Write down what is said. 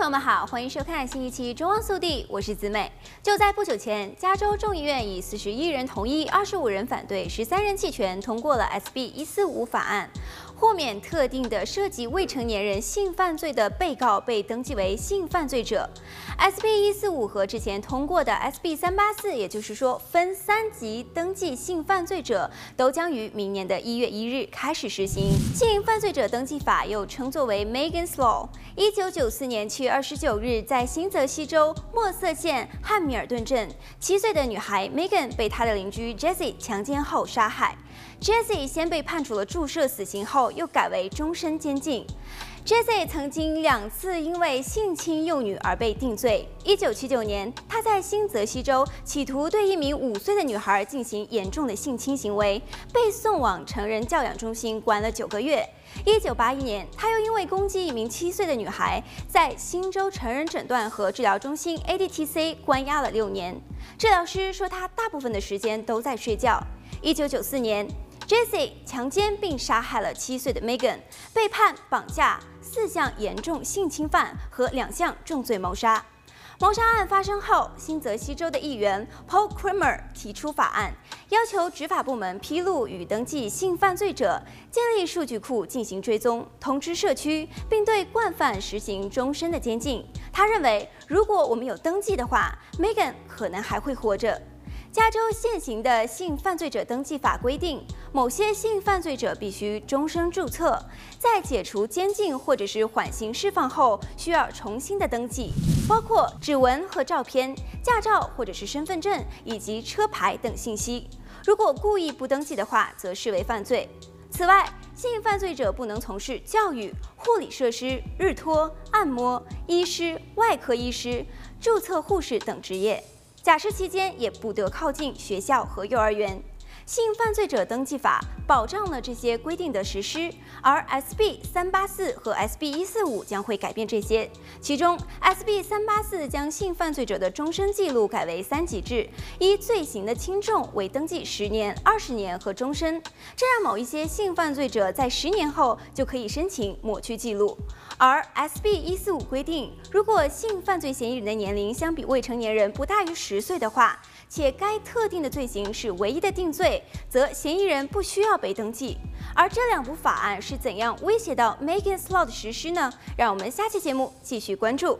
朋友们好，欢迎收看新一期《中望速递》，我是子美。就在不久前，加州众议院以四十一人同意、二十五人反对、十三人弃权通过了 SB 一四五法案。豁免特定的涉及未成年人性犯罪的被告被登记为性犯罪者。SB 一四五和之前通过的 SB 三八四，也就是说分三级登记性犯罪者，都将于明年的一月一日开始实行。性犯罪者登记法又称作为 Megan's Law。一九九四年七月二十九日，在新泽西州墨瑟县汉密尔顿镇，七岁的女孩 Megan 被她的邻居 Jesse 强奸后杀害。Jesse 先被判处了注射死刑后。又改为终身监禁。Jesse 曾经两次因为性侵幼女而被定罪。一九七九年，他在新泽西州企图对一名五岁的女孩进行严重的性侵行为，被送往成人教养中心关了九个月。一九八一年，他又因为攻击一名七岁的女孩，在新州成人诊断和治疗中心 ADTC 关押了六年。治疗师说他大部分的时间都在睡觉。一九九四年。Jesse 强奸并杀害了七岁的 Megan，被判绑架、四项严重性侵犯和两项重罪谋杀。谋杀案发生后，新泽西州的议员 Paul Creamer 提出法案，要求执法部门披露与登记性犯罪者，建立数据库进行追踪，通知社区，并对惯犯实行终身的监禁。他认为，如果我们有登记的话，Megan 可能还会活着。加州现行的性犯罪者登记法规定，某些性犯罪者必须终身注册，在解除监禁或者是缓刑释放后，需要重新的登记，包括指纹和照片、驾照或者是身份证以及车牌等信息。如果故意不登记的话，则视为犯罪。此外，性犯罪者不能从事教育、护理设施、日托、按摩、医师、外科医师、注册护士等职业。假释期间也不得靠近学校和幼儿园。性犯罪者登记法保障了这些规定的实施，而 SB 三八四和 SB 一四五将会改变这些。其中，SB 三八四将性犯罪者的终身记录改为三级制，依罪行的轻重为登记十年、二十年和终身。这让某一些性犯罪者在十年后就可以申请抹去记录。而 SB 一四五规定，如果性犯罪嫌疑人的年龄相比未成年人不大于十岁的话，且该特定的罪行是唯一的定罪，则嫌疑人不需要被登记。而这两部法案是怎样威胁到 Megan's Law 的实施呢？让我们下期节目继续关注。